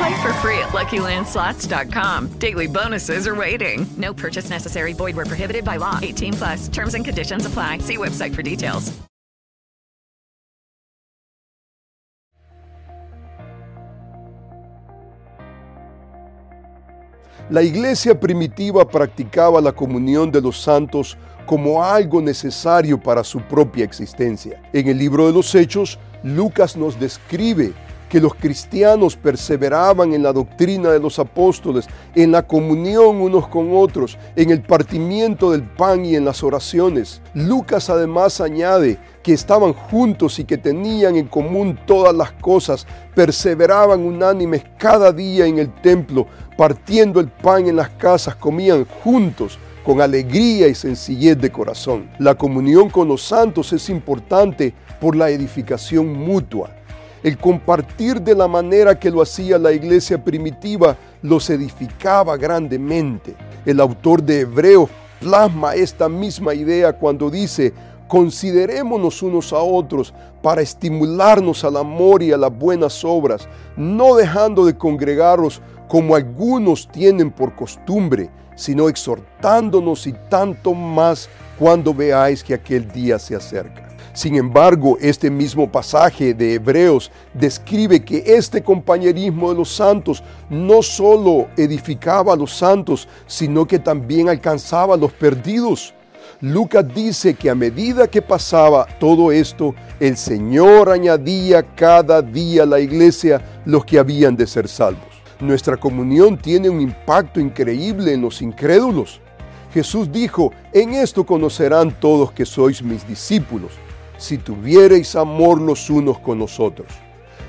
Play for free at LuckyLandSlots.com. Daily bonuses are waiting. No purchase necessary. Void where prohibited by law. 18 plus. Terms and conditions apply. See website for details. La iglesia primitiva practicaba la comunión de los santos como algo necesario para su propia existencia. En el libro de los Hechos, Lucas nos describe que los cristianos perseveraban en la doctrina de los apóstoles, en la comunión unos con otros, en el partimiento del pan y en las oraciones. Lucas además añade que estaban juntos y que tenían en común todas las cosas, perseveraban unánimes cada día en el templo, partiendo el pan en las casas, comían juntos con alegría y sencillez de corazón. La comunión con los santos es importante por la edificación mutua. El compartir de la manera que lo hacía la iglesia primitiva los edificaba grandemente. El autor de Hebreos plasma esta misma idea cuando dice, considerémonos unos a otros para estimularnos al amor y a las buenas obras, no dejando de congregarnos como algunos tienen por costumbre, sino exhortándonos y tanto más cuando veáis que aquel día se acerca. Sin embargo, este mismo pasaje de Hebreos describe que este compañerismo de los santos no solo edificaba a los santos, sino que también alcanzaba a los perdidos. Lucas dice que a medida que pasaba todo esto, el Señor añadía cada día a la iglesia los que habían de ser salvos. Nuestra comunión tiene un impacto increíble en los incrédulos. Jesús dijo, en esto conocerán todos que sois mis discípulos, si tuviereis amor los unos con los otros.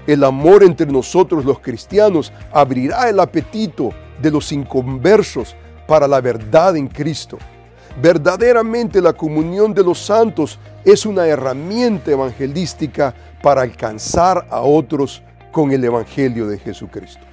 El amor entre nosotros los cristianos abrirá el apetito de los inconversos para la verdad en Cristo. Verdaderamente la comunión de los santos es una herramienta evangelística para alcanzar a otros con el Evangelio de Jesucristo.